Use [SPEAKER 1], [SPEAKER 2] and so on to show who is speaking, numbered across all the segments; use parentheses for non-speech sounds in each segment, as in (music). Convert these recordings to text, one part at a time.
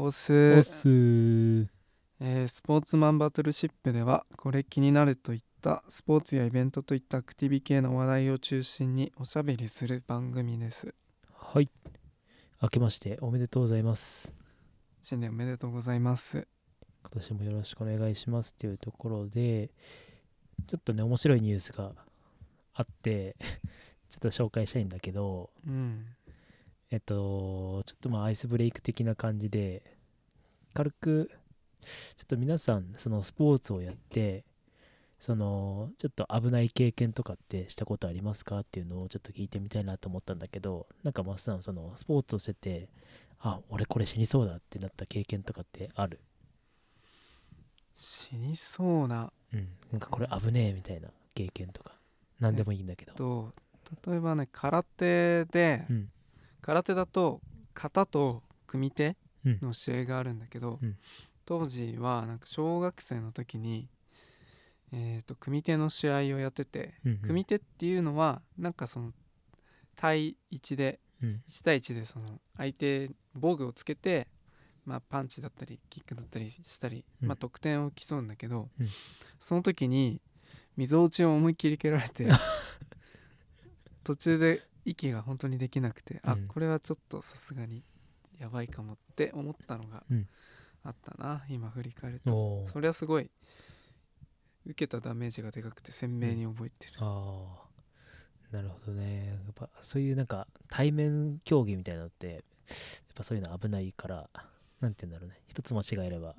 [SPEAKER 1] オ
[SPEAKER 2] お
[SPEAKER 1] ス、
[SPEAKER 2] す。ー
[SPEAKER 1] えースポーツマンバトルシップではこれ気になるといったスポーツやイベントといったアクティビ系の話題を中心におしゃべりする番組です。
[SPEAKER 2] はい。明けましておめでとうございます。
[SPEAKER 1] 新年おめでとうございます。
[SPEAKER 2] 今年もよろしくお願いしますっていうところでちょっとね面白いニュースがあって (laughs) ちょっと紹介したいんだけど
[SPEAKER 1] うん
[SPEAKER 2] えっとちょっとまあアイスブレイク的な感じで軽くちょっと皆さんそのスポーツをやってそのちょっと危ない経験とかってしたことありますかっていうのをちょっと聞いてみたいなと思ったんだけどなんかマスさんそのスポーツをしててあ俺これ死にそうだってなった経験とかってある？
[SPEAKER 1] 死にそうな。
[SPEAKER 2] うん。なんかこれ危ねえみたいな経験とか何でもいいんだけど。
[SPEAKER 1] と例えばね空手で、
[SPEAKER 2] うん
[SPEAKER 1] 空手だと型と組手
[SPEAKER 2] うん。
[SPEAKER 1] の試合があるんだけど、
[SPEAKER 2] うん。
[SPEAKER 1] 当時はなんか小学生の時に、えー、と組手の試合をやってて、
[SPEAKER 2] うんうん。
[SPEAKER 1] 組手っていうのはなんかその対1で
[SPEAKER 2] うん。
[SPEAKER 1] 1対1でその相手防具をつけて、まあ、パンチだったりキックだったりしたり、
[SPEAKER 2] うん。
[SPEAKER 1] まあ、得点を競うんだけど、
[SPEAKER 2] うん。
[SPEAKER 1] その時に溝落ちを思いっきり蹴られて (laughs) 途中で息が本当にできなくて、あ
[SPEAKER 2] うん。
[SPEAKER 1] これはちょっとさすがにやばいかもって思ったのが
[SPEAKER 2] うん。
[SPEAKER 1] あったな、今振り返ると。それはすごい受けたダメージがでかくて鮮明に覚えてる、
[SPEAKER 2] ああなるほどね。やっぱそういうなんか対面競技みたいなのってやっぱそういうの危ないからなんて言うんだろうね。一つ間違えれば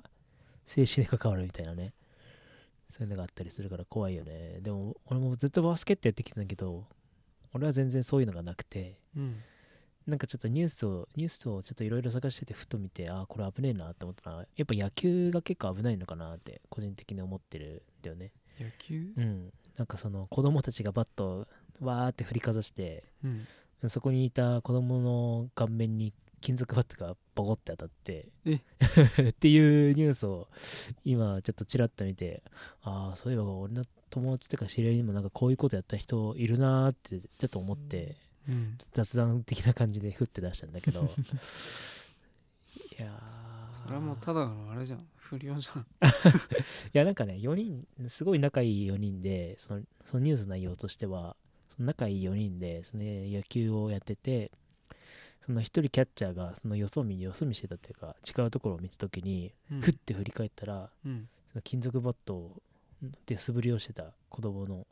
[SPEAKER 2] 静止に関わるみたいなね。そういうのがあったりするから怖いよね。でも俺もずっとバスケットやってきたんだけど俺は全然そういうのがなくて
[SPEAKER 1] うん。
[SPEAKER 2] なんかちょっとニュースをニュースをちょっといろいろ探しててふと見てああこれ危ねえなって思ったらやっぱ野球が結構危ないのかなって個人的に思ってるんだよね。
[SPEAKER 1] 野球？
[SPEAKER 2] うん、なんかその子供たちがバットをわーって振りかざして
[SPEAKER 1] うん。
[SPEAKER 2] そこにいた子供の顔面に金属バットがボコって当たって (laughs) っていうニュースを今ちょっとちらっと見てああそういえば俺の友達とか知り合いにもなんかこういうことやった人いるなーってちょっと思って
[SPEAKER 1] うん。
[SPEAKER 2] 雑談的な感じで振って出したんだけど。(laughs) いやー。
[SPEAKER 1] それはもうただのあれじゃん。不良じゃん。(laughs)
[SPEAKER 2] いやなんかね4人すごい仲いい4人でそのそのニュースの内容としては仲いい4人でその野球をやっててその1人キャッチャーがそのよそ見よそ見してたっていうか違うところを見た時に
[SPEAKER 1] うん。
[SPEAKER 2] ふって振り返ったら
[SPEAKER 1] うん。
[SPEAKER 2] その金属バットをで素振りをしてた子供の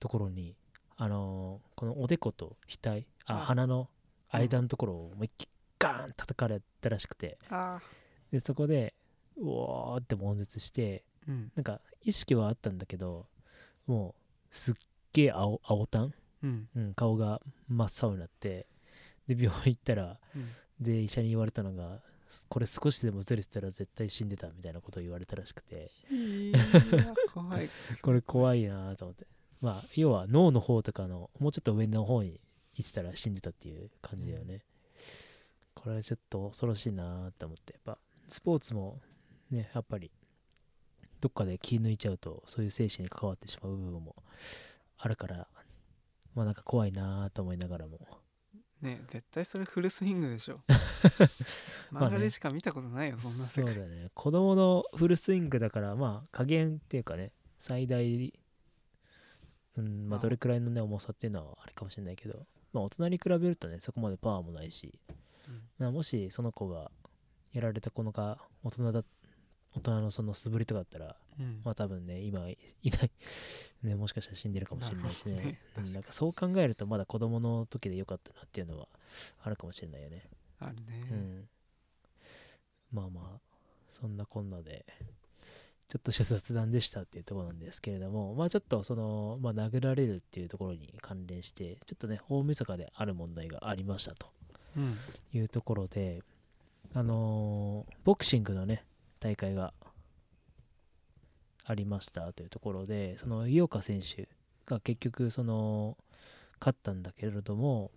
[SPEAKER 2] ところにあのーこのおでこと額あ
[SPEAKER 1] あ
[SPEAKER 2] 鼻の間のところを思いっきりガーン叩かれたらしくて
[SPEAKER 1] あ
[SPEAKER 2] でそこでうおーって悶絶して
[SPEAKER 1] ーうん。
[SPEAKER 2] なんか意識はあったんだけどもうすっげえ青青たん。
[SPEAKER 1] うん、
[SPEAKER 2] 顔が真っ青になってで病院行ったら
[SPEAKER 1] うん。
[SPEAKER 2] で医者に言われたのがこれ少しでもずれてたら絶対死んでたみたいなことを言われたらしくて。
[SPEAKER 1] 怖い。(laughs)
[SPEAKER 2] これ怖いなと思って。まあ要は脳の方とかのもうちょっと上の方に行ってたら死んでたっていう感じだよね、これはちょっと恐ろしいなと思って。やっぱスポーツもねやっぱりどっかで気抜いちゃうとそういう精神に関わってしまう部分もあるからまあなんか怖いなと思いながらも
[SPEAKER 1] ね絶対それフルスイングでしょ。(laughs) 漫画でしか見たことないよそんな世界。
[SPEAKER 2] そうだね。子供のフルスイングだからまあ加減っていうかね最大うんまあ
[SPEAKER 1] まあ。
[SPEAKER 2] どれくらいのね重さっていうのはあれかもしれないけどまあ大人に比べるとねそこまでパワーもないし、
[SPEAKER 1] うん。
[SPEAKER 2] まあもしその子がやられた子のが大人だ大人のその素振りとかだったら
[SPEAKER 1] うん
[SPEAKER 2] まあ多分ね今いいない。(laughs) ねもしかしたら死んでるかもしれないしね。
[SPEAKER 1] ね。
[SPEAKER 2] うんなんかそう考えるとまだ子供の時でよかったなっていうのはあるかもしれないよね。
[SPEAKER 1] あるね。
[SPEAKER 2] うん、まあまあそんなこんなでちょっとした雑談でしたっていうところなんですけれどもまあちょっとその、まあ、殴られるっていうところに関連してちょっとね大晦日である問題がありましたと。
[SPEAKER 1] うん。
[SPEAKER 2] いうところであのーボクシングのね大会がありましたというところでその井岡選手が結局その勝ったんだけれども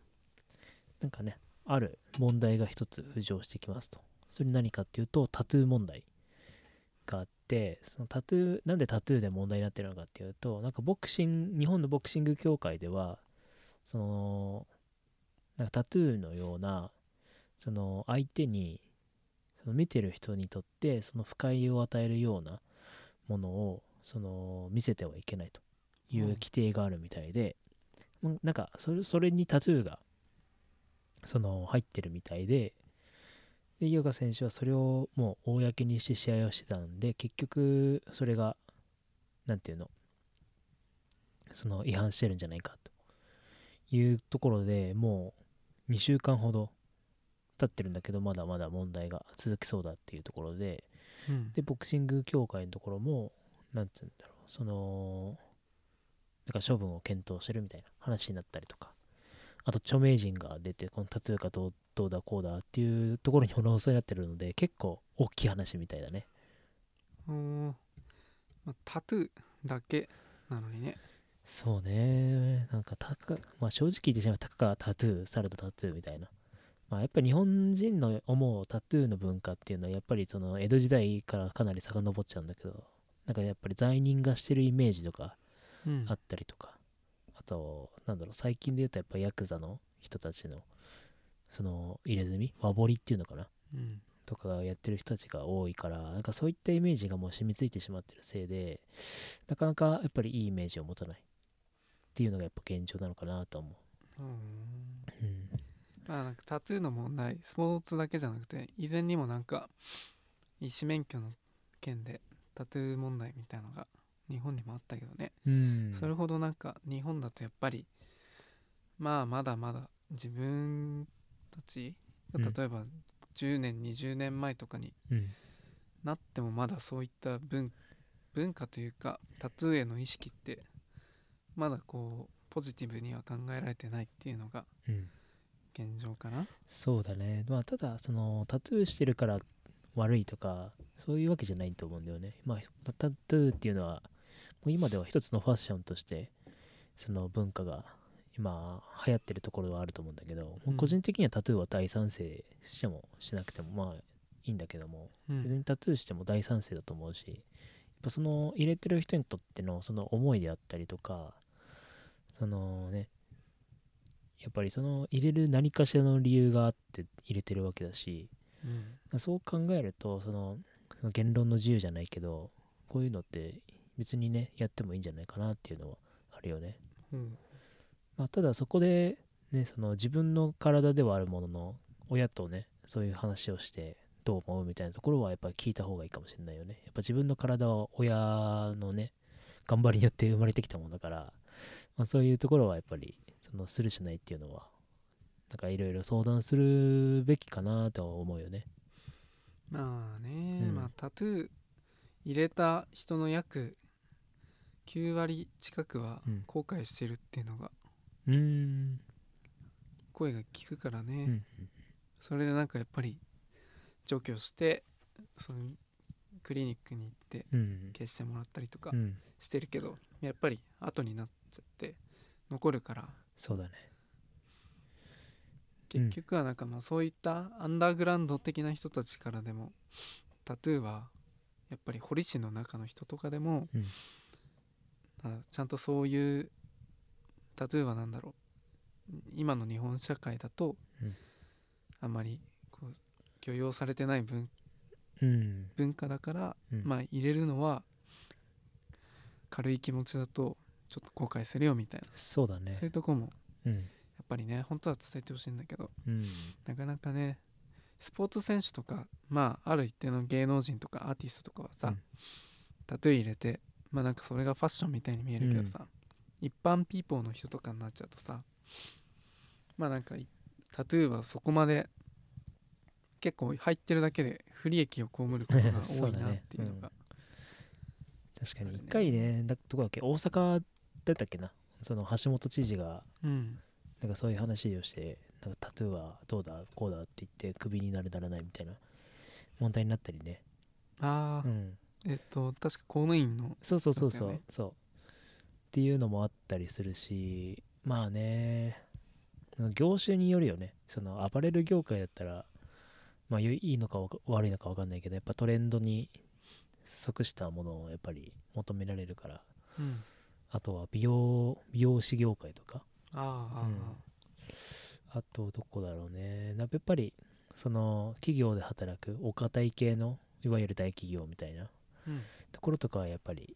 [SPEAKER 2] なんかねある問題が一つ浮上してきますと。それ何かっていうとタトゥー問題があってそのタトゥーなんでタトゥーで問題になってるのかっていうとなんかボクシング日本のボクシング協会ではそのなんかタトゥーのようなその相手にその見てる人にとってその不快を与えるようなものをその見せてはいけないという
[SPEAKER 1] うん。
[SPEAKER 2] 規定があるみたいで、もうなんかそれそれにタトゥーがその入ってるみたいでで井岡選手はそれをもう公にして試合をしてたんで結局それがなんていうのその違反してるんじゃないかというところでもう2週間ほど経ってるんだけどまだまだ問題が続きそうだっていうところで
[SPEAKER 1] うん。
[SPEAKER 2] でボクシング協会のところもなんて言うんだろう。そのなんか処分を検討してるみたいな話になったりとか。あと著名人が出てこのタトゥーがどうどうだこうだっていうところに論争になってるので結構大きい話みたいだね。
[SPEAKER 1] おーまあ、タトゥーだけなのにね。
[SPEAKER 2] そうね。なんかたか、まあ、正直言ってしまうたかがタトゥーされたタトゥーみたいなまあやっぱり日本人の思うタトゥーの文化っていうのはやっぱりその江戸時代からかなり遡っちゃうんだけどなんかやっぱり罪人がしてるイメージとか
[SPEAKER 1] うん
[SPEAKER 2] あったりとか、あと、なんだろう、最近で言うとやっぱヤクザの人たちの、その入れ墨、和彫りっていうのかな
[SPEAKER 1] うん
[SPEAKER 2] とかやってる人たちが多いから、なんかそういったイメージがもう染みついてしまってるせいで、なかなかやっぱりいいイメージを持たないっていうのがやっぱ現状なのかなと思
[SPEAKER 1] うん
[SPEAKER 2] う。うん。
[SPEAKER 1] まあなんかタトゥーの問題スポーツだけじゃなくて以前にもなんか医師免許の件でタトゥー問題みたいのが日本にもあったけどね、
[SPEAKER 2] うん。
[SPEAKER 1] それほどなんか日本だとやっぱりまあまだまだ自分たち例えば10年20年前とかに
[SPEAKER 2] うん。
[SPEAKER 1] なってもまだそういった文文化というかタトゥーへの意識ってまだこうポジティブには考えられてないっていうのが
[SPEAKER 2] うん。
[SPEAKER 1] 現状かな？
[SPEAKER 2] そうだね。まあ、ただ、その、タトゥーしてるから悪いとか、そういうわけじゃないと思うんだよね。まあ、タタトゥーっていうのは、もう今では一つのファッションとして、その文化が今流行ってるところはあると思うんだけど、もう個人的にはタトゥーは大賛成してもしなくてもまあいいんだけども、
[SPEAKER 1] うん
[SPEAKER 2] 別にタトゥーしても大賛成だと思うし、やっぱその入れてる人にとってのその思いであったりとか、そのね、やっぱりその入れる何かしらの理由があって入れてるわけだし、
[SPEAKER 1] うん。
[SPEAKER 2] そう考えるとそのその言論の自由じゃないけどこういうのって別にねやってもいいんじゃないかなっていうのはあるよね、
[SPEAKER 1] うん。
[SPEAKER 2] まあ、ただそこでねその自分の体ではあるものの親とねそういう話をしてどう思うみたいなところはやっぱり聞いた方がいいかもしれないよね。やっぱ自分の体は親のね頑張りによって生まれてきたものだから、まあ、そういうところはやっぱりそのするしないっていうのはなんかいろいろ相談するべきかなとは思うよね。
[SPEAKER 1] まあね、
[SPEAKER 2] うん。
[SPEAKER 1] まあタトゥー入れた人の約9割近くは
[SPEAKER 2] うん。
[SPEAKER 1] 後悔してるっていうのが
[SPEAKER 2] うーん。
[SPEAKER 1] 声が聞くからね、
[SPEAKER 2] うん
[SPEAKER 1] それでなんかやっぱり除去してそのクリニックに行って
[SPEAKER 2] うん。
[SPEAKER 1] 消してもらったりとか
[SPEAKER 2] うん。
[SPEAKER 1] してるけど、やっぱり後になっちゃって残るから
[SPEAKER 2] そうだね。
[SPEAKER 1] 結局はなんかまあそういったアンダーグラウンド的な人たちからでもタトゥーはやっぱり堀市の中の人とかでも、
[SPEAKER 2] うん。
[SPEAKER 1] あちゃんとそういうタトゥーは何だろう今の日本社会だと、
[SPEAKER 2] うん。
[SPEAKER 1] あまりこう許容されてない文
[SPEAKER 2] うん。
[SPEAKER 1] 文化だから、
[SPEAKER 2] うん。
[SPEAKER 1] まあ入れるのは軽い気持ちだとちょっと後悔するよみたいな、
[SPEAKER 2] そうだね。
[SPEAKER 1] そういうとこも
[SPEAKER 2] うん。
[SPEAKER 1] やっぱりね本当は伝えてほしいんだけど。
[SPEAKER 2] うん。
[SPEAKER 1] なかなかねスポーツ選手とかまあある一定の芸能人とかアーティストとかはさ、
[SPEAKER 2] うん。
[SPEAKER 1] タトゥー入れてまあなんかそれがファッションみたいに見えるけどさ、一般ピーポーの人とかになっちゃうとさまあなんかいタトゥーはそこまで結構入ってるだけで不利益を被ることが多いなっていうのが (laughs)
[SPEAKER 2] 確かに。
[SPEAKER 1] あるね
[SPEAKER 2] 一回ね。だどこだっけ？大阪だったっけな？その橋本知事が
[SPEAKER 1] うん。
[SPEAKER 2] なんかそういう話をしてなんかタトゥーはどうだ？こうだって言ってクビになるならないみたいな問題になったりね。
[SPEAKER 1] ああ、
[SPEAKER 2] うん。
[SPEAKER 1] えっと確か公務員の。
[SPEAKER 2] そうそうそうそう、そう。っていうのもあったりするしまあね業種によるよね。そのアパレル業界だったらまあいいのか悪いのか分かんないけどやっぱトレンドに即したものをやっぱり求められるから。
[SPEAKER 1] うん
[SPEAKER 2] あとは美容美容師業界とか。
[SPEAKER 1] あ
[SPEAKER 2] うん。あとどこだろうね。なやっぱりその企業で働くお堅い系のいわゆる大企業みたいな。
[SPEAKER 1] うん。
[SPEAKER 2] ところとかはやっぱり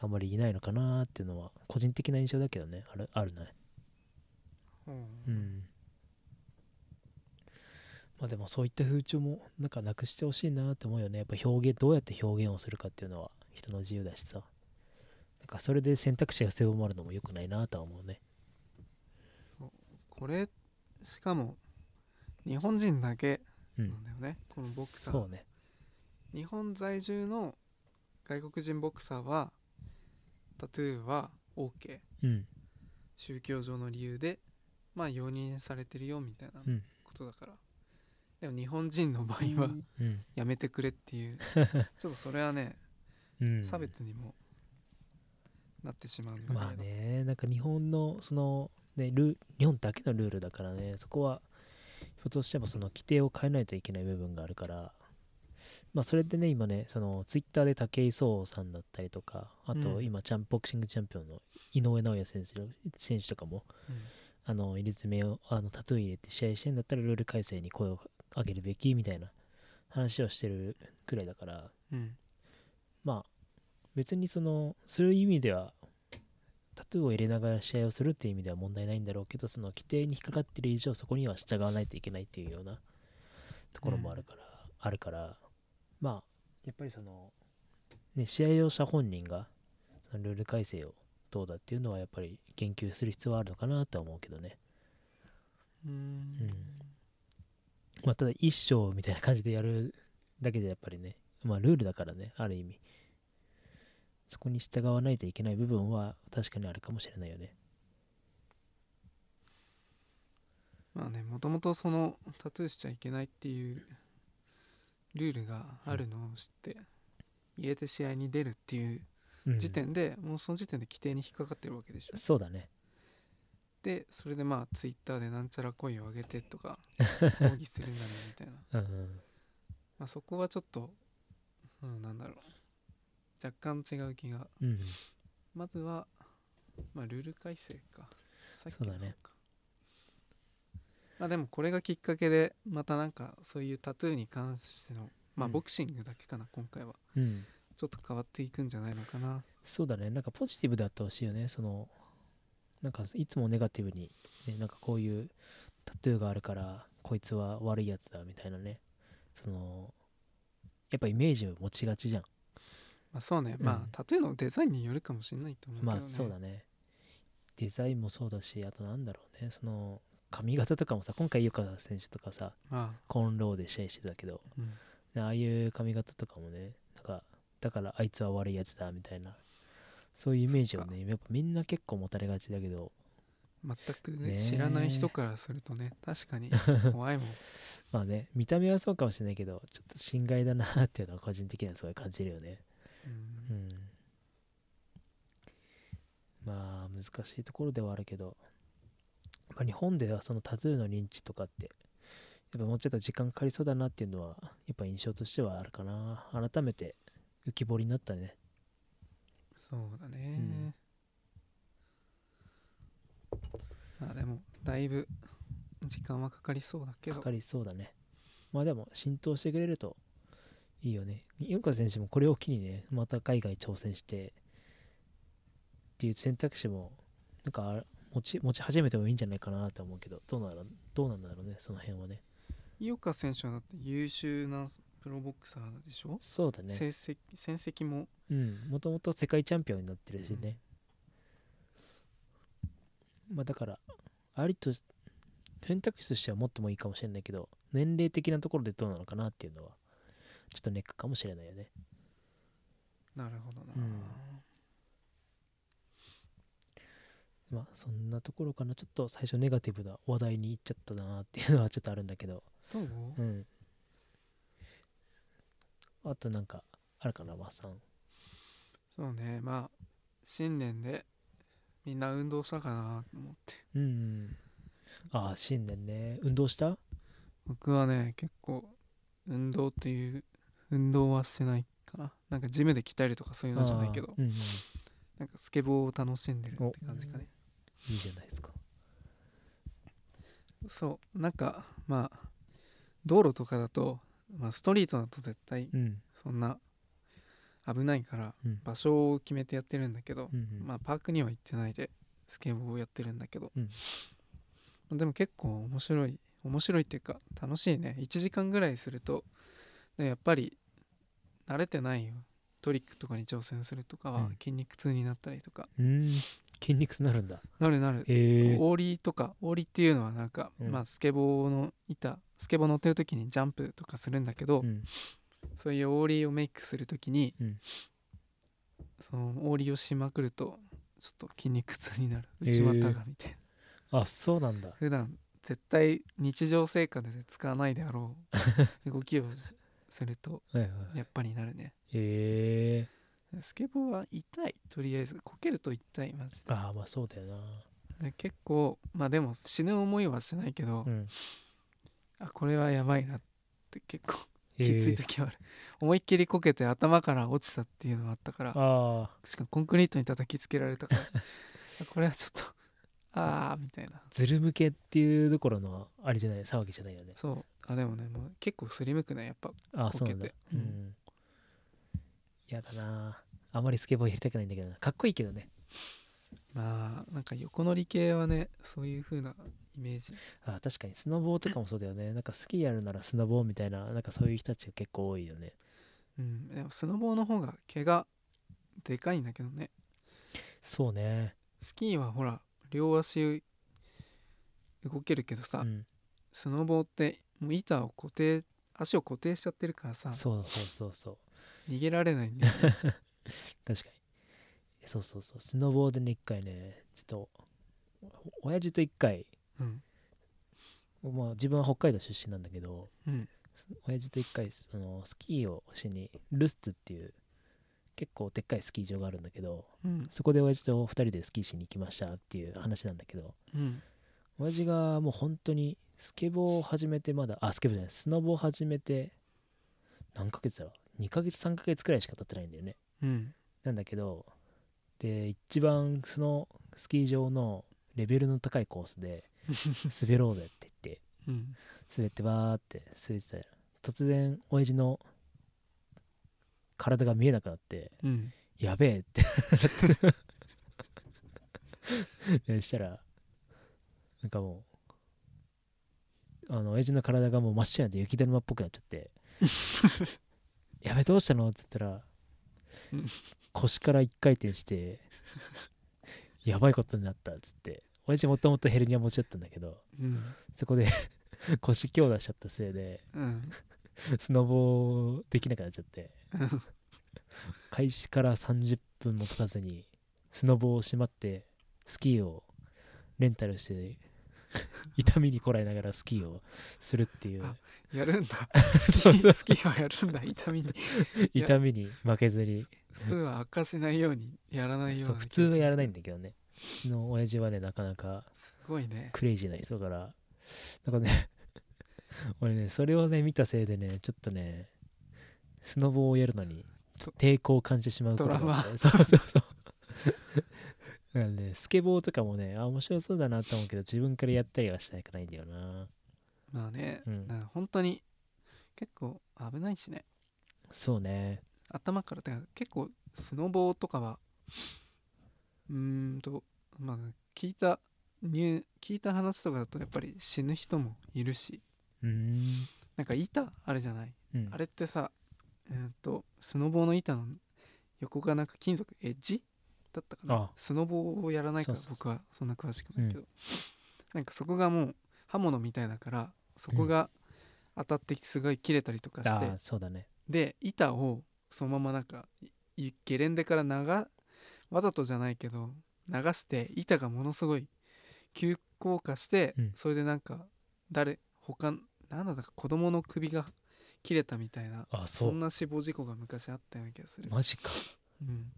[SPEAKER 2] あんまりいないのかなっていうのは個人的な印象だけどね。あるあるね。
[SPEAKER 1] うん。
[SPEAKER 2] うん。まあでもそういった風潮もなんかなくしてほしいなって思うよね。やっぱ表現どうやって表現をするかっていうのは人の自由だしさなんかそれで選択肢が狭まるのも良くないなとは思うね。
[SPEAKER 1] これしかも日本人だけ
[SPEAKER 2] うん。
[SPEAKER 1] なんだよね、このボクサー。
[SPEAKER 2] そうね。
[SPEAKER 1] 日本在住の外国人ボクサーはタトゥーは OK
[SPEAKER 2] うん。
[SPEAKER 1] 宗教上の理由でまあ容認されてるよみたいな
[SPEAKER 2] うん。
[SPEAKER 1] ことだから、でも日本人の場合は
[SPEAKER 2] うん。
[SPEAKER 1] やめてくれっていう。(laughs) ちょっとそれはね
[SPEAKER 2] うん。
[SPEAKER 1] 差別にもなってしまう
[SPEAKER 2] まあねなんか日本のそのねル日本だけのルールだからねそこはひょっとしてもその規定を変えないといけない部分があるからまあそれでね今ねそのツイッターで武井壮さんだったりとかあと
[SPEAKER 1] うん。
[SPEAKER 2] 今チャンボクシングチャンピオンの井上尚弥選手選手とかも
[SPEAKER 1] うん。
[SPEAKER 2] あの入れ墨をあのタトゥー入れて試合してんだったらルール改正に声を上げるべきみたいな話をしてるくらいだから
[SPEAKER 1] うん。
[SPEAKER 2] まあ別にそのする意味ではタトゥーを入れながら試合をするっていう意味では問題ないんだろうけどその規定に引っかかってる以上そこには従わないといけないっていうようなところもあるから、あるからまあやっぱりそのね試合をした本人がそのルール改正をどうだっていうのはやっぱり言及する必要はあるのかなとは思うけどね。
[SPEAKER 1] うーん。
[SPEAKER 2] うん。まあただ一生みたいな感じでやるだけじゃやっぱりねまあルールだからねある意味そこに従わないといけない部分は確かにあるかもしれないよね。
[SPEAKER 1] まあねもともとそのタトゥーしちゃいけないっていうルールがあるのを知って入れて試合に出るっていう
[SPEAKER 2] うん。
[SPEAKER 1] 時点で、もうその時点で規定に引っかかってるわけでしょ。
[SPEAKER 2] そうだね。
[SPEAKER 1] でそれでまあツイッターでなんちゃら声を上げてとか (laughs) 抗議するんだねみたいな、
[SPEAKER 2] うんうん。
[SPEAKER 1] まあ、そこはちょっと、うん、なんだろう若干違う気が。
[SPEAKER 2] うん
[SPEAKER 1] まずは、まあ、ルール改正か。さっき
[SPEAKER 2] そうだね。
[SPEAKER 1] か。まあでもこれがきっかけでまたなんかそういうタトゥーに関してのまあ
[SPEAKER 2] うん。
[SPEAKER 1] ボクシングだけかな、今回は。
[SPEAKER 2] うん。
[SPEAKER 1] ちょっと変わっていくんじゃないのかな。
[SPEAKER 2] そうだね。なんかポジティブであってほしいよね。そのなんかいつもネガティブに、ね、なんかこういうタトゥーがあるからこいつは悪いやつだみたいなね。そのやっぱイメージを持ちがちじゃん
[SPEAKER 1] まあそうね、
[SPEAKER 2] うん。
[SPEAKER 1] まあタトゥーのデザインによるかもしれないと思うけど、ね、
[SPEAKER 2] まあそうだね。デザインもそうだしあとなんだろうね。その髪型とかもさ今回井岡選手とかさ
[SPEAKER 1] まあ、
[SPEAKER 2] コーンローで試合してたけど。
[SPEAKER 1] うん。
[SPEAKER 2] ねああいう髪型とかもねなんかだからあいつは悪いやつだみたいなそういうイメージをねやっぱみんな結構持たれがちだけど。
[SPEAKER 1] 全くね
[SPEAKER 2] ねえ。
[SPEAKER 1] 知らない人からするとね確かに (laughs) 怖いもん。
[SPEAKER 2] まあね見た目はそうかもしれないけどちょっと心外だなっていうのは個人的にはすごい感じるよね
[SPEAKER 1] うん。
[SPEAKER 2] うんまあ難しいところではあるけど、まあ、日本ではそのタトゥーの認知とかってやっぱもうちょっと時間かかりそうだなっていうのはやっぱ印象としてはあるかな。改めて浮き彫りになったね。
[SPEAKER 1] そうだね、まあでもだいぶ時間はかかりそうだけど。
[SPEAKER 2] かかりそうだね。まあでも浸透してくれるといいよね。ヨンカ選手もこれを機にねまた海外挑戦してっていう選択肢もなんか持ち持ち始めてもいいんじゃないかなと思うけどどうならどうなんだろうねその辺はね。
[SPEAKER 1] 井岡選手はだって優秀なプロボクサーでしょ、
[SPEAKER 2] そうだね。
[SPEAKER 1] 成績戦績も。
[SPEAKER 2] うん。もともと世界チャンピオンになってるしね、まあだからありと選択肢としてはもっともいいかもしれないけど年齢的なところでどうなのかなっていうのはちょっとネックかもしれないよね。
[SPEAKER 1] なるほどな、
[SPEAKER 2] うん。まあそんなところかな。ちょっと最初ネガティブな話題に行っちゃったなっていうのはちょっとあるんだけど。
[SPEAKER 1] そう、
[SPEAKER 2] うん。あとなんかあるかなマッさん。
[SPEAKER 1] そうね。まあ新年でみんな運動したかなと思って。
[SPEAKER 2] うんうん。ああ新年ね。運動した？
[SPEAKER 1] 僕はね結構運動っていう運動はしてないかな。なんかジムで鍛えるとかそういうのじゃないけど。
[SPEAKER 2] うんうん。
[SPEAKER 1] なんかスケボーを楽しんでるって感じかね。
[SPEAKER 2] いいじゃないですか。
[SPEAKER 1] そう。なんかまあ道路とかだと、まあ、ストリートだと絶対
[SPEAKER 2] うん。
[SPEAKER 1] そんな危ないから
[SPEAKER 2] うん。
[SPEAKER 1] 場所を決めてやってるんだけど、
[SPEAKER 2] うんうん。
[SPEAKER 1] まあパークには行ってないでスケボーをやってるんだけど、
[SPEAKER 2] うん。
[SPEAKER 1] でも結構面白い面白いっていうか楽しいね。1時間ぐらいするとでやっぱり慣れてないトリックとかに挑戦するとかは
[SPEAKER 2] うん。
[SPEAKER 1] 筋肉痛になったりとか、
[SPEAKER 2] うん。筋肉痛なるんだ。
[SPEAKER 1] なるなる。
[SPEAKER 2] へえ
[SPEAKER 1] オーリーとかオーリーっていうのはなんか、
[SPEAKER 2] うん。
[SPEAKER 1] まあスケボーの板スケボー乗ってる時にジャンプとかするんだけど、
[SPEAKER 2] うん。
[SPEAKER 1] そういうオーリーをメイクする時に、
[SPEAKER 2] うん。
[SPEAKER 1] そのオーリーをしまくるとちょっと筋肉痛になる。内股がみたいな、
[SPEAKER 2] あそうなんだ。
[SPEAKER 1] 普段絶対日常生活で使わないであろう動きをすると
[SPEAKER 2] はいはい。
[SPEAKER 1] やっぱりなるね。
[SPEAKER 2] へえ。
[SPEAKER 1] スケボーは痛い。とりあえずこけると痛いマジ
[SPEAKER 2] ああまあそうだよな。
[SPEAKER 1] でで結構まあでも死ぬ思いはしないけど、
[SPEAKER 2] うん。
[SPEAKER 1] あこれはやばいなって結構
[SPEAKER 2] へ
[SPEAKER 1] きつい
[SPEAKER 2] え
[SPEAKER 1] 時はある、思いっきりこけて頭から落ちたっていうのがあったから
[SPEAKER 2] ああ
[SPEAKER 1] しかもコンクリートに叩きつけられたから。あ (laughs) これはちょっとああみたいな。
[SPEAKER 2] ずる向けっていうところのあれじゃない騒ぎじゃないよね。
[SPEAKER 1] そう。あでもねもう結構すりむくねやっぱ。
[SPEAKER 2] ああそうなんだ。う
[SPEAKER 1] うん。ん。
[SPEAKER 2] やだな。あまりスケボーやりたくないんだけどな。かっこいいけどね。
[SPEAKER 1] まあなんか横乗り系はねそういう風なイメージ。
[SPEAKER 2] あ確かにスノボーとかもそうだよね。なんかスキーやるならスノボーみたいななんかそういう人たちが結構多いよね。
[SPEAKER 1] うん。でもスノボーの方が毛がでかいんだけどね。
[SPEAKER 2] そうね。
[SPEAKER 1] スキーはほら両足動けるけどさ、
[SPEAKER 2] うん。
[SPEAKER 1] スノボーってもう板を固定足を固定しちゃってるからさ
[SPEAKER 2] そうそうそうそう。
[SPEAKER 1] 逃げられないんだよね。(laughs)
[SPEAKER 2] 確かに。そうそうそう。スノボーでね一回ねちょっとお親父と一回
[SPEAKER 1] うん。
[SPEAKER 2] まあ自分は北海道出身なんだけど
[SPEAKER 1] うん。
[SPEAKER 2] す親父と一回そのスキーをしにルスツっていう結構でっかいスキー場があるんだけど
[SPEAKER 1] うん。
[SPEAKER 2] そこで親父と2人でスキーしに行きましたっていう話なんだけど
[SPEAKER 1] うん。
[SPEAKER 2] 親父がもう本当にスケボーを始めてまだあスケボーじゃないスノボを始めて何ヶ月だろう2ヶ月3ヶ月くらいしか経ってないんだよね。
[SPEAKER 1] うん。
[SPEAKER 2] なんだけどで一番そのスキー場のレベルの高いコースで (laughs) 滑ろうぜって言って
[SPEAKER 1] うん。
[SPEAKER 2] 滑ってバーって滑ってたら突然親父の体が見えなくなって
[SPEAKER 1] うん。
[SPEAKER 2] やべえって。(laughs) でしたらなんかもうあの親父の体がもう真っ白になって雪だるまっぽくなっちゃってやべどうしたの？っつったら
[SPEAKER 1] うん
[SPEAKER 2] 腰から一回転してやばいことになったっつって親父もともとヘルニア持ちだったんだけど
[SPEAKER 1] うん
[SPEAKER 2] そこで腰強打しちゃったせいで
[SPEAKER 1] うん。
[SPEAKER 2] スノボーできなくなっちゃって (laughs) 開始から30分も経たずにスノボをしまってスキーをレンタルして (laughs) 痛みにこらえながらスキーをするっていう。
[SPEAKER 1] あやるんだ。(laughs)
[SPEAKER 2] そうそう。
[SPEAKER 1] スキーはやるんだ。痛みに。
[SPEAKER 2] 痛みに負けずに。
[SPEAKER 1] 普通は悪化しないようにやらないような
[SPEAKER 2] そう普通はやらないん
[SPEAKER 1] だ
[SPEAKER 2] だけどね。うちの親父はねなかなか
[SPEAKER 1] すごいね。
[SPEAKER 2] クレイジーな人だから。だからね俺ねそれをね見たせいでねちょっとねスノボをやるのに抵抗を感じてしまうことがあって。(laughs) そうそうそう。だからねスケボーとかもねあ面白そうだなと思うけど自分からやったりはしたくないんだよな。
[SPEAKER 1] まあね、
[SPEAKER 2] うん。
[SPEAKER 1] 本当に結構危ないしね。
[SPEAKER 2] そうね。
[SPEAKER 1] 頭からだから結構スノボーとかはうーんとまあ聞いたニュー聞いた話とかだとやっぱり死ぬ人もいるし。
[SPEAKER 2] うーん。
[SPEAKER 1] なんか板あるじゃない。
[SPEAKER 2] うん。
[SPEAKER 1] あれってさえーっとスノボーの板の横がなんか金属エッジだったかな？
[SPEAKER 2] あ
[SPEAKER 1] スノボーをやらないから僕はそんな詳しくないけど、なんかそこがもう刃物みたいだからそこが当たってすごい切れたりとかして、
[SPEAKER 2] ああそうだね。
[SPEAKER 1] で板をそのままなんかいゲレンデから流わざとじゃないけど流して板がものすごい急降下して、
[SPEAKER 2] うん。
[SPEAKER 1] それでなんか誰他なんだか子供の首が切れたみたいな
[SPEAKER 2] あそ
[SPEAKER 1] そんな死亡事故が昔あったような気がする、
[SPEAKER 2] マジか。
[SPEAKER 1] うん、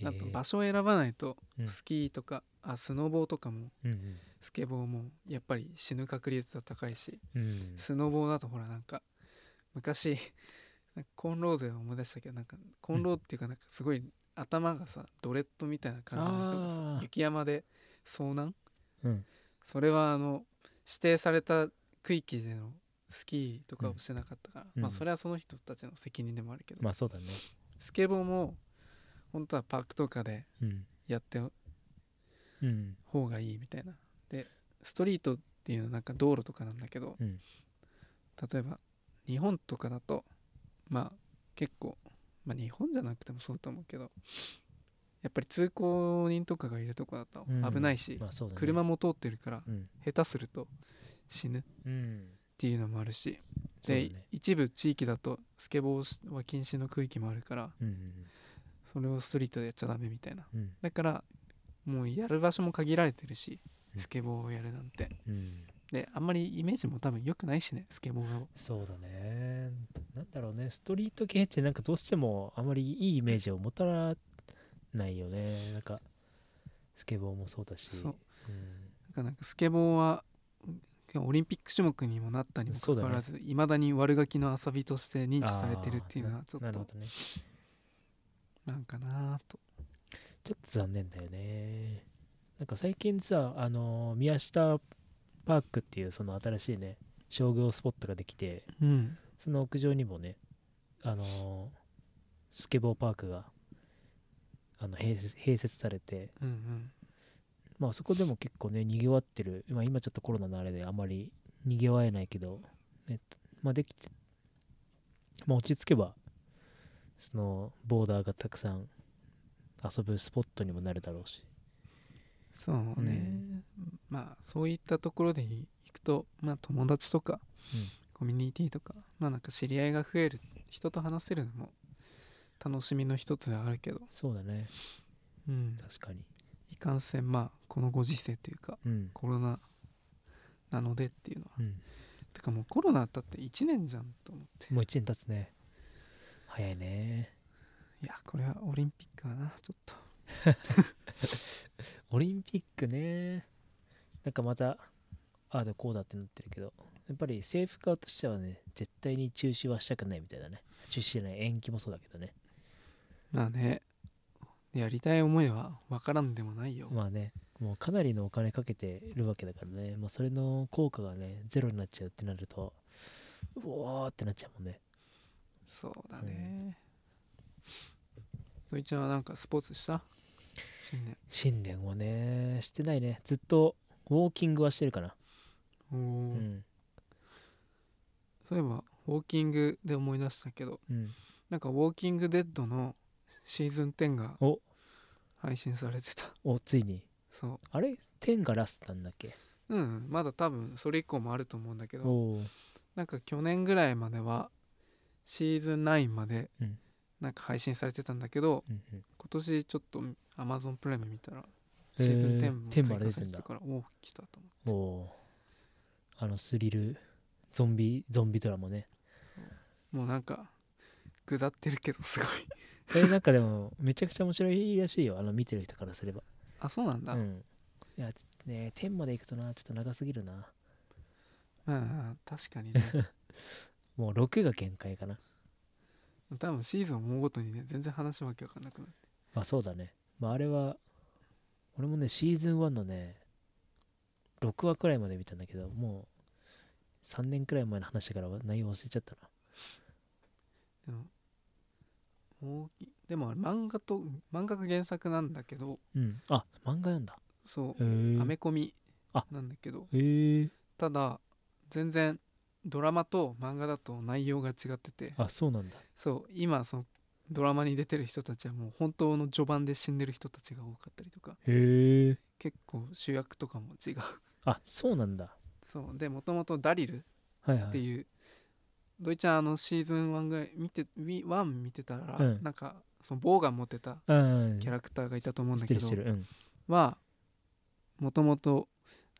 [SPEAKER 2] え
[SPEAKER 1] あと
[SPEAKER 2] ー
[SPEAKER 1] 場所を選ばないと
[SPEAKER 2] うん。
[SPEAKER 1] スキーとか、あスノボーとかも
[SPEAKER 2] うん
[SPEAKER 1] スケボーもやっぱり死ぬ確率は高いし
[SPEAKER 2] うん。うん
[SPEAKER 1] スノボーだとほらなんか昔なんかコンローゼを思い出したけどなんかコンローっていうかなんかすごい頭がさドレッドみたいな感じの人が
[SPEAKER 2] あ
[SPEAKER 1] さ
[SPEAKER 2] ー。
[SPEAKER 1] 雪山で遭難？
[SPEAKER 2] うん。
[SPEAKER 1] それはあの指定された区域でのスキーとかをしてなかったから、
[SPEAKER 2] うん。
[SPEAKER 1] まあそれはその人たちの責任でもあるけど、
[SPEAKER 2] まあそうだね。
[SPEAKER 1] スケボーも本当はパークとかで
[SPEAKER 2] うん。
[SPEAKER 1] やって
[SPEAKER 2] うん。
[SPEAKER 1] 方がいいみたいな。でストリートっていうのはなんか道路とかなんだけど、
[SPEAKER 2] うん。
[SPEAKER 1] 例えば日本とかだとまあ結構まあ日本じゃなくてもそうだと思うけどやっぱり通行人とかがいるとこだと
[SPEAKER 2] うん。
[SPEAKER 1] 危ないし、車も通ってるから
[SPEAKER 2] うん。
[SPEAKER 1] 下手すると死ぬ。っ
[SPEAKER 2] うん
[SPEAKER 1] ていうのもあるしで、
[SPEAKER 2] ね。
[SPEAKER 1] 一部地域だとスケボーは禁止の区域もあるから
[SPEAKER 2] うん
[SPEAKER 1] それをストリートでやっちゃダメみたいな。
[SPEAKER 2] うん。
[SPEAKER 1] だからもうやる場所も限られてるし
[SPEAKER 2] うん。
[SPEAKER 1] スケボーをやるなんて。
[SPEAKER 2] うん。
[SPEAKER 1] であんまりイメージも多分良くないしねスケボーを。
[SPEAKER 2] そうだね。なんだろうね。ストリート系ってなんかどうしてもあまりいいイメージを持たないよね。なんかスケボーもそうだし。
[SPEAKER 1] そう。
[SPEAKER 2] うん。
[SPEAKER 1] なんかスケボーはオリンピック種目にもなったにもかかわらずいま、未だに悪ガキの遊びとして認知されてるっていうのはちょっと
[SPEAKER 2] な
[SPEAKER 1] なんかなと。
[SPEAKER 2] ちょっと残念だよね。なんか最近さあの宮下パークっていうその新しいね商業スポットができて
[SPEAKER 1] うん。
[SPEAKER 2] その屋上にもねあのスケボーパークがあの併設併設されて
[SPEAKER 1] うんうん
[SPEAKER 2] まあそこでも結構ね賑わってる、まあ、今ちょっとコロナのあれであまり賑わえないけど、ねまあできて、まあ、落ち着けばそのボーダーがたくさん遊ぶスポットにもなるだろうし。
[SPEAKER 1] そうね、
[SPEAKER 2] うん。
[SPEAKER 1] まあそういったところで行くとまあ友達とか、
[SPEAKER 2] うん。
[SPEAKER 1] コミュニティとかまあなんか知り合いが増える人と話せるのも楽しみの一つではあるけど、
[SPEAKER 2] そうだね。
[SPEAKER 1] うん、
[SPEAKER 2] 確かに。
[SPEAKER 1] いかんせんまあこのご時世というか
[SPEAKER 2] うん。
[SPEAKER 1] コロナなのでっていうのは。
[SPEAKER 2] うん。
[SPEAKER 1] てかもうコロナだって1年じゃんと思って。
[SPEAKER 2] もう1年経つね。早いね。
[SPEAKER 1] いやこれはオリンピックだなちょっと。(laughs)
[SPEAKER 2] オリンピックね。なんかまたああだこうだってなってるけどやっぱり政府側としてはね絶対に中止はしたくないみたいだね。中止じゃない延期もそうだけどね。
[SPEAKER 1] まあね。やりたい思いは分からんでもないよ、
[SPEAKER 2] まあねもうかなりのお金かけてるわけだからね、まあ、それの効果がねゼロになっちゃうってなるとうわーってなっちゃうもんね。
[SPEAKER 1] そうだね。ドイちゃんはなんかスポーツした？新年。
[SPEAKER 2] 新年はねしてないね。ずっとウォーキングはしてるかな。
[SPEAKER 1] おお、
[SPEAKER 2] うん。
[SPEAKER 1] そういえばウォーキングで思い出したけど
[SPEAKER 2] うん。
[SPEAKER 1] なんかウォーキングデッドのシーズン10が
[SPEAKER 2] お。
[SPEAKER 1] 配信されてた。
[SPEAKER 2] おついに
[SPEAKER 1] そ
[SPEAKER 2] あれ？10がラストなんだっけ？
[SPEAKER 1] ううんまだ多分それ以降もあると思うんだけどなんか去年ぐらいまではシーズン9まで
[SPEAKER 2] うん。
[SPEAKER 1] なんか配信されてたんだけど、
[SPEAKER 2] うんうん。
[SPEAKER 1] 今年ちょっと Amazon プライム見たらシーズン10も追
[SPEAKER 2] 10まで
[SPEAKER 1] 加
[SPEAKER 2] 出てんだ。
[SPEAKER 1] されてたからおお来たと思
[SPEAKER 2] おおーあのスリルゾンビゾンビドラマね。
[SPEAKER 1] う。もうなんか下ってるけどすごい。
[SPEAKER 2] えなんかでもめちゃくちゃ面白いらしいよ。あの見てる人からすれば
[SPEAKER 1] あそうなんだ、
[SPEAKER 2] うん。いやね10まで行くとなちょっと長すぎるな。
[SPEAKER 1] まあ確かにね。(laughs)
[SPEAKER 2] もう6が限界かな。
[SPEAKER 1] 多分シーズンを追うごとにね全然話わけわかんなくなって。
[SPEAKER 2] まあそうだね。まああれは俺もねシーズン1のね6話くらいまで見たんだけどもう3年くらい前の話だから内容忘れちゃったな。
[SPEAKER 1] でももうでも漫画と漫画が原作なんだけど。
[SPEAKER 2] うん。あ漫画なんだ。
[SPEAKER 1] そう。アメコミ
[SPEAKER 2] あ。
[SPEAKER 1] なんだけど。ただ全然ドラマと漫画だと内容が違ってて。
[SPEAKER 2] あそうなんだ。
[SPEAKER 1] そう。今そのドラマに出てる人たちはもう本当の序盤で死んでる人たちが多かったりとか。
[SPEAKER 2] へえ
[SPEAKER 1] 結構主役とかも違う。
[SPEAKER 2] あそうなんだ。
[SPEAKER 1] そう。でもともとダリルっ
[SPEAKER 2] はいはい。
[SPEAKER 1] ていう、ドイちゃんあのシーズン1ぐらい見てウワン見てたら、
[SPEAKER 2] うん。
[SPEAKER 1] なんかそのボウガン持ってた
[SPEAKER 2] うん
[SPEAKER 1] キャラクターがいたと思うんだけどはもともと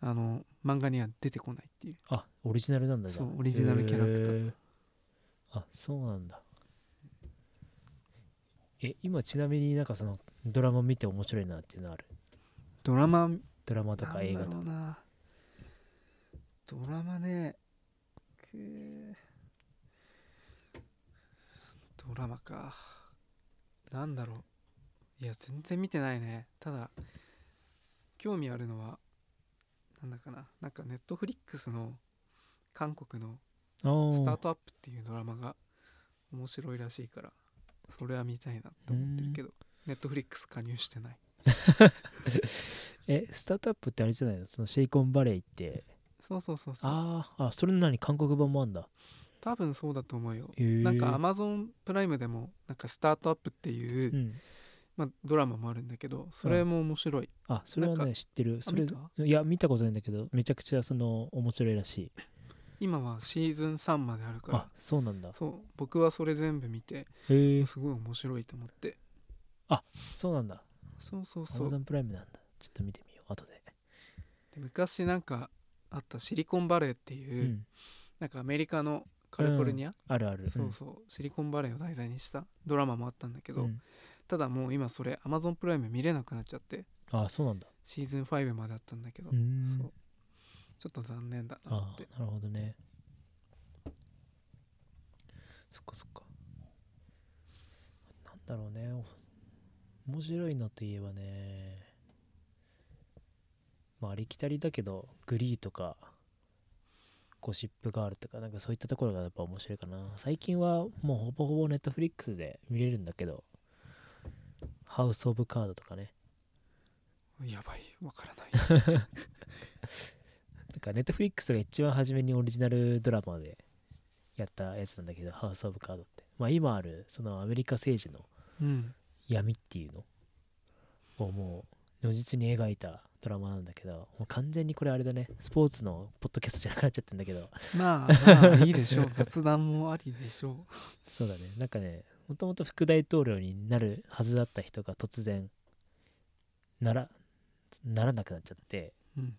[SPEAKER 1] あの漫画には出てこないっていう。
[SPEAKER 2] あオリジナルなんだ
[SPEAKER 1] そうオリジナルキャラクター。
[SPEAKER 2] あそうなんだ。え今ちなみになんかそのドラマ見て面白いなっていうのある？
[SPEAKER 1] ドラマ？
[SPEAKER 2] ドラマとか映画とか。
[SPEAKER 1] ドラマねドラマかなんだろう。いや全然見てないね。ただ興味あるのはなんだかな。なんかネットフリックスの韓国のスタートアップっていうドラマが面白いらしいからそれは見たいなと思ってるけどネットフリックス加入してない。(laughs)
[SPEAKER 2] えスタートアップってあれじゃないの？そのシェイコンバレー行って。
[SPEAKER 1] そうそうそうそう。
[SPEAKER 2] あーあそれ何韓国版もあんだ
[SPEAKER 1] 多分そうだと思うよ。
[SPEAKER 2] へえ
[SPEAKER 1] なんかアマゾンプライムでもなんかスタートアップっていう、
[SPEAKER 2] うん。
[SPEAKER 1] まあ、ドラマもあるんだけどそれも面白い、
[SPEAKER 2] あそれはね知ってる。それいや見たことないんだけどめちゃくちゃその面白いらしい。
[SPEAKER 1] 今はシーズン3まであるから。
[SPEAKER 2] あそうなんだ。
[SPEAKER 1] そう僕はそれ全部見て
[SPEAKER 2] へえ
[SPEAKER 1] すごい面白いと思って。
[SPEAKER 2] そうなんだ。
[SPEAKER 1] そうそうそう。
[SPEAKER 2] アマゾンプライムなんだ。ちょっと見てみよう後で。
[SPEAKER 1] で昔なんかあったシリコンバレーっていう、
[SPEAKER 2] うん。
[SPEAKER 1] なんかアメリカのカリフォルニア、
[SPEAKER 2] あるある。
[SPEAKER 1] そうそう。シリコンバレーを題材にしたドラマもあったんだけど、
[SPEAKER 2] うん。
[SPEAKER 1] ただもう今それ Amazon プライム見れなくなっちゃって。
[SPEAKER 2] あそうなんだ。
[SPEAKER 1] シーズン5まであったんだけど、そう。ちょっと残念だなって。
[SPEAKER 2] あなるほどね。そっかそっか。なんだろうね。お面白いのといえばね。まあありきたりだけどグリーとかゴシップガールとかなんかそういったところがやっぱ面白いかな。最近はもうほぼほぼネットフリックスで見れるんだけどハウス・オブ・カードとかね。
[SPEAKER 1] やばい。わからない。(laughs)
[SPEAKER 2] なんかネットフリックスが一番初めにオリジナルドラマでやったやつなんだけど、ハウス・オブ・カードって。まあ今ある、そのアメリカ政治の
[SPEAKER 1] うん。
[SPEAKER 2] 闇っていうのをもう如実に描いたドラマなんだけど、もう完全にこれあれだね、スポーツのポッドキャストじゃなくなっちゃってんだけど、
[SPEAKER 1] まあまあいいでしょう。(laughs) 雑談もありでしょ
[SPEAKER 2] そうだね、なんかね、もともと副大統領になるはずだった人が突然、なら、ならなくなっちゃって、
[SPEAKER 1] う、うん、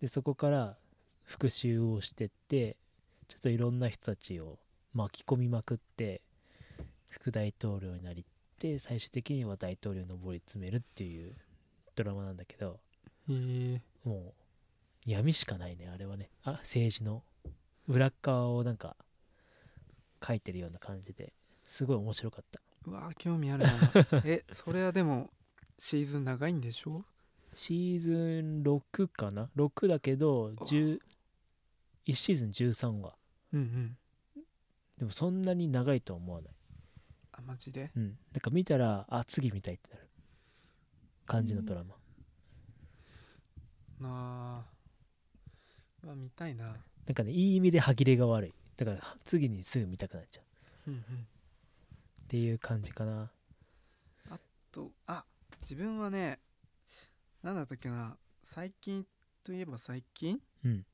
[SPEAKER 2] でそこから復讐をしてってちょっといろんな人たちを巻き込みまくって副大統領になりって最終的には大統領に上り詰めるっていうドラマなんだけど
[SPEAKER 1] え。ー、
[SPEAKER 2] もう闇しかないねあれはね。あ政治の。裏側をなんか書いてるような感じで。すごい面白かった。
[SPEAKER 1] うわー興味あるな。(laughs) えそれはでもシーズン長いんでしょ？
[SPEAKER 2] シーズン6かな？6だけど10 1シーズン13話。
[SPEAKER 1] うんうん。
[SPEAKER 2] でもそんなに長いとは思わない。
[SPEAKER 1] あマジで？
[SPEAKER 2] うん、なんか見たらあ次見たいってなる感じのドラマ、
[SPEAKER 1] なあ。うわ見たいな。
[SPEAKER 2] なんかねいい意味で歯切れが悪い。だから次にすぐ見たくなっちゃう。
[SPEAKER 1] うんうん。
[SPEAKER 2] っていう感じかな。
[SPEAKER 1] とあ自分はね何だったっけな。最近といえば最近？
[SPEAKER 2] うん。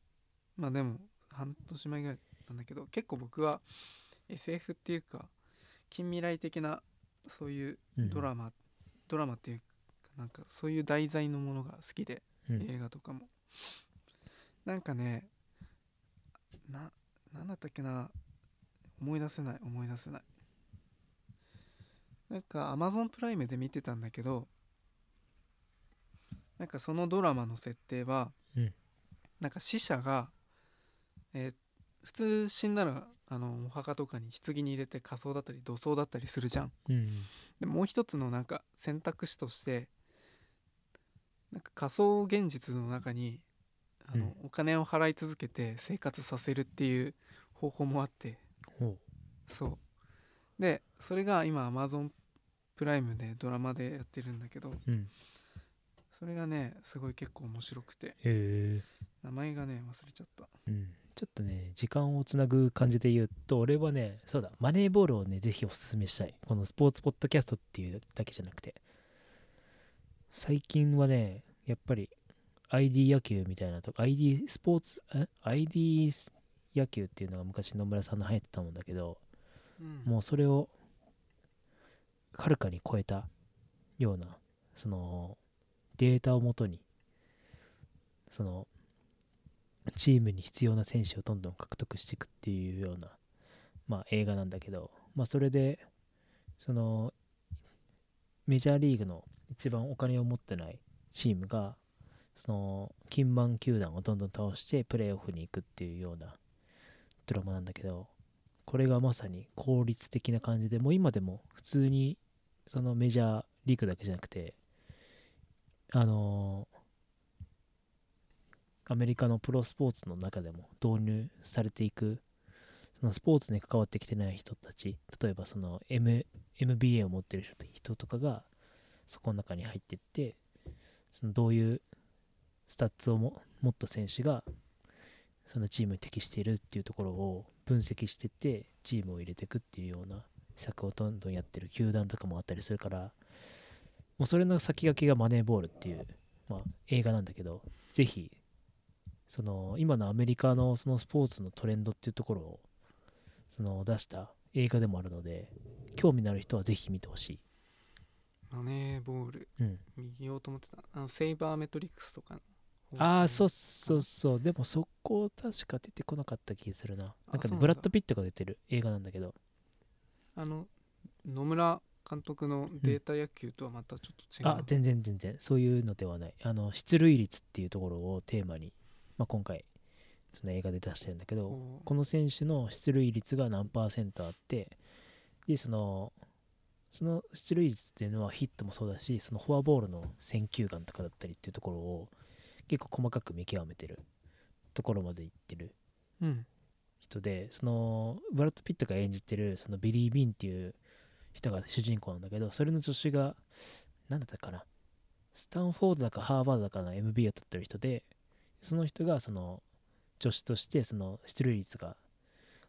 [SPEAKER 1] まあでも半年前ぐらいなんだけど結構僕は SF っていうか近未来的なそういう
[SPEAKER 2] うん。
[SPEAKER 1] ドラマ、ドラマっていうかなんかそういう題材のものが好きで、
[SPEAKER 2] うん。
[SPEAKER 1] 映画とかも。なんかねな何だったっけな。思い出せない思い出せない。なんか Amazon プライムで見てたんだけどなんかそのドラマの設定は、
[SPEAKER 2] うん。
[SPEAKER 1] なんか死者が、えー普通死んだらあのお墓とかに棺に入れて火葬だったり土葬だったりするじゃん
[SPEAKER 2] うん。
[SPEAKER 1] でもう一つのなんか選択肢としてなんか仮想現実の中にあの、お金を払い続けて生活させるっていう方法もあって。
[SPEAKER 2] ほ
[SPEAKER 1] そう。でそれが今 Amazon プライムでドラマでやってるんだけど
[SPEAKER 2] ううん。
[SPEAKER 1] それがねすごい結構面白くて。名前がね忘れちゃった。
[SPEAKER 2] うん。ちょっとね時間をつなぐ感じで言うと俺はねそうだマネーボールをねぜひおすすめしたい。このスポーツポッドキャストっていうだけじゃなくて最近はねやっぱり ID 野球みたいなとか ID スポーツえ？ID 野球っていうのが昔野村さんの流行ってたもんだけど
[SPEAKER 1] うん。
[SPEAKER 2] もうそれをはるかに超えたようなそのデータをもとにそのチームに必要な選手をどんどん獲得していくっていうような、まあ、映画なんだけど、まあ、それでそのメジャーリーグの一番お金を持ってないチームがその金満球団をどんどん倒してプレーオフに行くっていうようなドラマなんだけどこれがまさに効率的な感じでもう今でも普通にそのメジャーリーグだけじゃなくてあのアメリカのプロスポーツの中でも導入されていくそのスポーツに関わってきてない人たち例えばその、M、MBA を持ってる人とかがそこの中に入っていってそのどういうスタッツをも持った選手がそのチームに適しているっていうところを分析してってチームを入れていくっていうような施策をどんどんやってる球団とかもあったりするからもうそれの先駆けがマネーボールっていう、まあ、映画なんだけどぜひその今のアメリカのそのスポーツのトレンドっていうところをその出した映画でもあるので興味のある人はぜひ見てほしい、
[SPEAKER 1] マネーボール
[SPEAKER 2] うん、
[SPEAKER 1] 見ようと思ってた。あのセイバーメトリックスとかの
[SPEAKER 2] ああそうそうそうでもそこ確か出てこなかった気がするな。なんかねブラッド・ピットが出てる映画なんだけど。
[SPEAKER 1] あの野村監督のデータ野球とはまたちょっと違う、
[SPEAKER 2] あ全然全然。そういうのではない。あの出塁率っていうところをテーマに、まあ、今回その映画で出してるんだけどこの選手の出塁率が何パーセントあってでそのその出塁率っていうのはヒットもそうだしそのフォアボールの選球眼とかだったりっていうところを結構細かく見極めてるところまでいってる
[SPEAKER 1] うん。
[SPEAKER 2] 人でそのブラッド・ピットが演じてるそのビリー・ビンっていう人が主人公なんだけどそれの助手が何だったかなスタンフォードだかハーバードだかの MBA を取ってる人でその人がその助手としてその出塁率が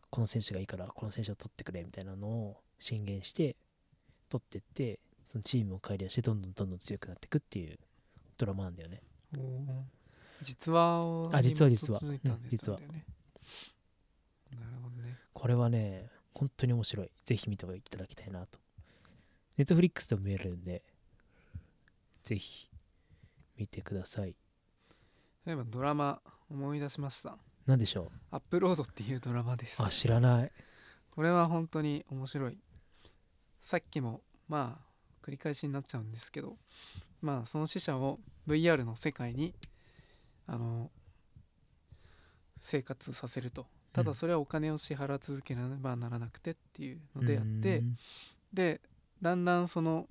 [SPEAKER 2] この選手がいいからこの選手を取ってくれみたいなのを進言して取ってってそのチームを改良してどんどんどんどん強くなっていくっていうドラマなんだよね。
[SPEAKER 1] 実話
[SPEAKER 2] あ実話実話。
[SPEAKER 1] に基づいた
[SPEAKER 2] うん実話。
[SPEAKER 1] やつなるほどね。
[SPEAKER 2] これはね、本当に面白い。ぜひ見ていただきたいなと。ネットフリックスでも見れるんで、ぜひ見てください。
[SPEAKER 1] 例えばドラマ思い出しました。
[SPEAKER 2] 何でしょ
[SPEAKER 1] アップロードっていうドラマです。
[SPEAKER 2] うあ、知らない。
[SPEAKER 1] これは本当に面白いさっきもまあ繰り返しになっちゃうんですけどまあその死者を VR の世界にあの生活させると。ただそれはお金を支払い続けなばならなくてっていうのであって、
[SPEAKER 2] うん。
[SPEAKER 1] でだんだんその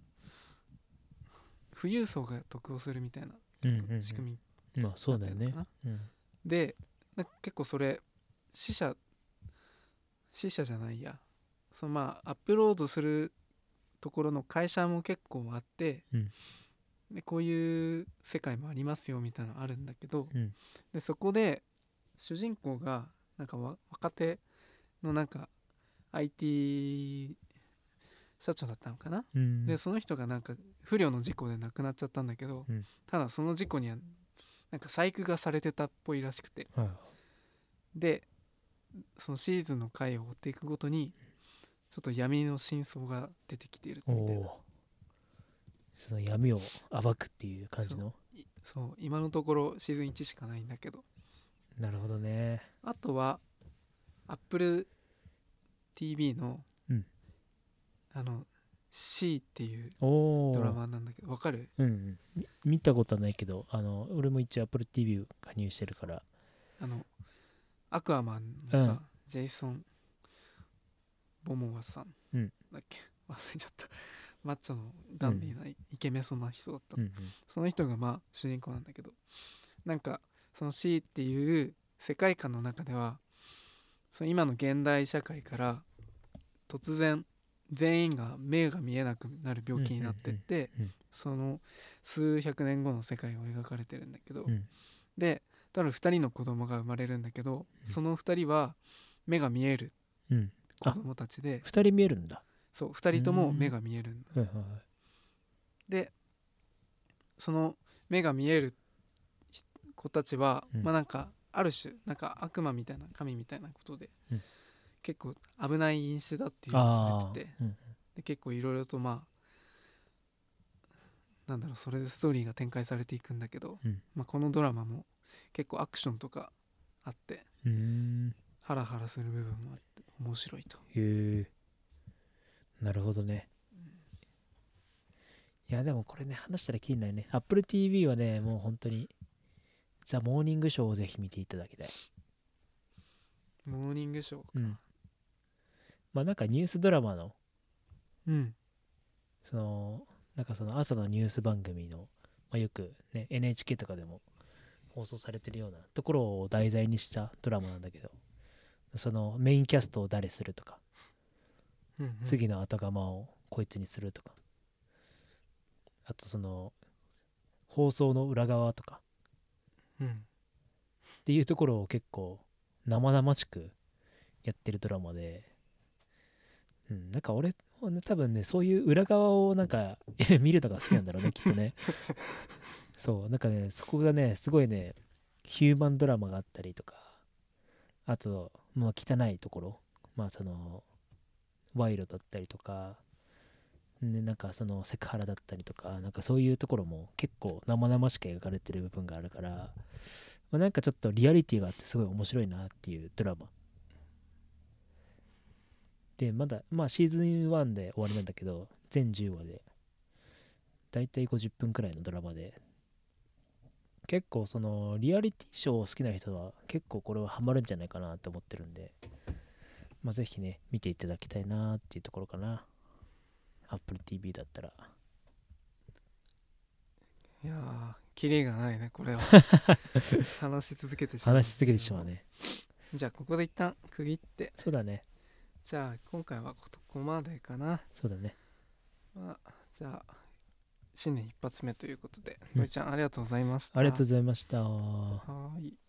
[SPEAKER 1] 富裕層が得をするみたいな仕組みに
[SPEAKER 2] まあそうだよね。うん。
[SPEAKER 1] で結構それ死者死者じゃないや。そのまあアップロードするところの会社も結構あって、
[SPEAKER 2] うん。
[SPEAKER 1] でこういう世界もありますよみたいなのあるんだけど、
[SPEAKER 2] うん。
[SPEAKER 1] でそこで主人公がなんかわ若手のなんか IT 社長だったのかな、
[SPEAKER 2] うん。
[SPEAKER 1] でその人がなんか不慮の事故で亡くなっちゃったんだけど、
[SPEAKER 2] うん。
[SPEAKER 1] ただその事故にはなんか細工がされてたっぽいらしくて。
[SPEAKER 2] はい。
[SPEAKER 1] でそのシーズンの回を追っていくごとにちょっと闇の真相が出てきている
[SPEAKER 2] お
[SPEAKER 1] みたいな。
[SPEAKER 2] おその闇を暴くっていう感じの？
[SPEAKER 1] いそう。今のところシーズン1しかないんだけど。
[SPEAKER 2] なるほどね。
[SPEAKER 1] あとは AppleTV の、
[SPEAKER 2] うん。
[SPEAKER 1] あの C っていうドラマなんだけどわかる？
[SPEAKER 2] うんうん。み見たことはないけどあの俺も一応 Apple TV 加入してるから。
[SPEAKER 1] あのアクアマンのさ、ジェイソン・ボモアさん。
[SPEAKER 2] うん。
[SPEAKER 1] だっけ？忘れちゃった。(laughs) マッチョのダンディーなイケメソな人だった、
[SPEAKER 2] うんうん。
[SPEAKER 1] その人がまあ主人公なんだけど。なんかその C っていう世界観の中ではその今の現代社会から突然全員が目が見えなくなる病気になってって
[SPEAKER 2] うんうんうん
[SPEAKER 1] その数百年後の世界を描かれてるんだけど、
[SPEAKER 2] うん。
[SPEAKER 1] でただ2人の子供が生まれるんだけど、
[SPEAKER 2] うん。
[SPEAKER 1] その2人は目が見える。
[SPEAKER 2] うん
[SPEAKER 1] 子供たちで。
[SPEAKER 2] 二人見えるんだ。
[SPEAKER 1] そう2人とも目が見えるんだ。
[SPEAKER 2] はいはいはい。
[SPEAKER 1] でその目が見える子たちは、
[SPEAKER 2] うん。
[SPEAKER 1] まあなんかある種なんか悪魔みたいな神みたいなことで、
[SPEAKER 2] うん。
[SPEAKER 1] 結構危ない因子だっていうのをさ
[SPEAKER 2] あ
[SPEAKER 1] れてて
[SPEAKER 2] あうん
[SPEAKER 1] で結構いろいろとまあなんだろうそれでストーリーが展開されていくんだけど、
[SPEAKER 2] うん。
[SPEAKER 1] まあ、このドラマも結構アクションとかあってハラハラする部分もあって面白いと。
[SPEAKER 2] へえなるほどね。いやでもこれね話したらきりないね。Apple TV はねもう本当にザ・モーニングショーをぜひ見ていただきたい。
[SPEAKER 1] モーニングショーか。
[SPEAKER 2] うん。まあなんかニュースドラマの
[SPEAKER 1] うん。
[SPEAKER 2] そのなんかその朝のニュース番組の、まあ、よくね NHK とかでも放送されてるようなところを題材にしたドラマなんだけどそのメインキャストを誰するとか、
[SPEAKER 1] うんうん。
[SPEAKER 2] 次の後釜をこいつにするとか。あとその放送の裏側とか。
[SPEAKER 1] うん。
[SPEAKER 2] っていうところを結構生々しくやってるドラマで、うん、なんか俺多分ねそういう裏側をなんか (laughs) 見るのが好きなんだろうねきっとね。(laughs) そうなんかねそこがねすごいねヒューマンドラマがあったりとか。あとまあ汚いところ。まあその賄賂だったりとか。ね、なんかそのセクハラだったりとか。なんかそういうところも結構生々しく描かれてる部分があるから、まあ、なんかちょっとリアリティがあってすごい面白いなっていうドラマ。でまだまあシーズン1で終わりなんだけど全10話で。だいたい50分くらいのドラマで。結構そのリアリティショーを好きな人は結構これはハマるんじゃないかなと思ってるんでまあぜひね見ていただきたいなっていうところかな。Apple TV だったら。
[SPEAKER 1] いやーキリがないねこれは。(laughs) 話し続けてしまう。
[SPEAKER 2] 話し続けてしまうね。
[SPEAKER 1] じゃあここで一旦区切って。
[SPEAKER 2] そうだね。
[SPEAKER 1] じゃあ今回はここまでかな。
[SPEAKER 2] そうだね。
[SPEAKER 1] まあじゃあ新年一発目ということで
[SPEAKER 2] うん。
[SPEAKER 1] のりちゃんありがとうございました。
[SPEAKER 2] ありがとうございました。
[SPEAKER 1] はーい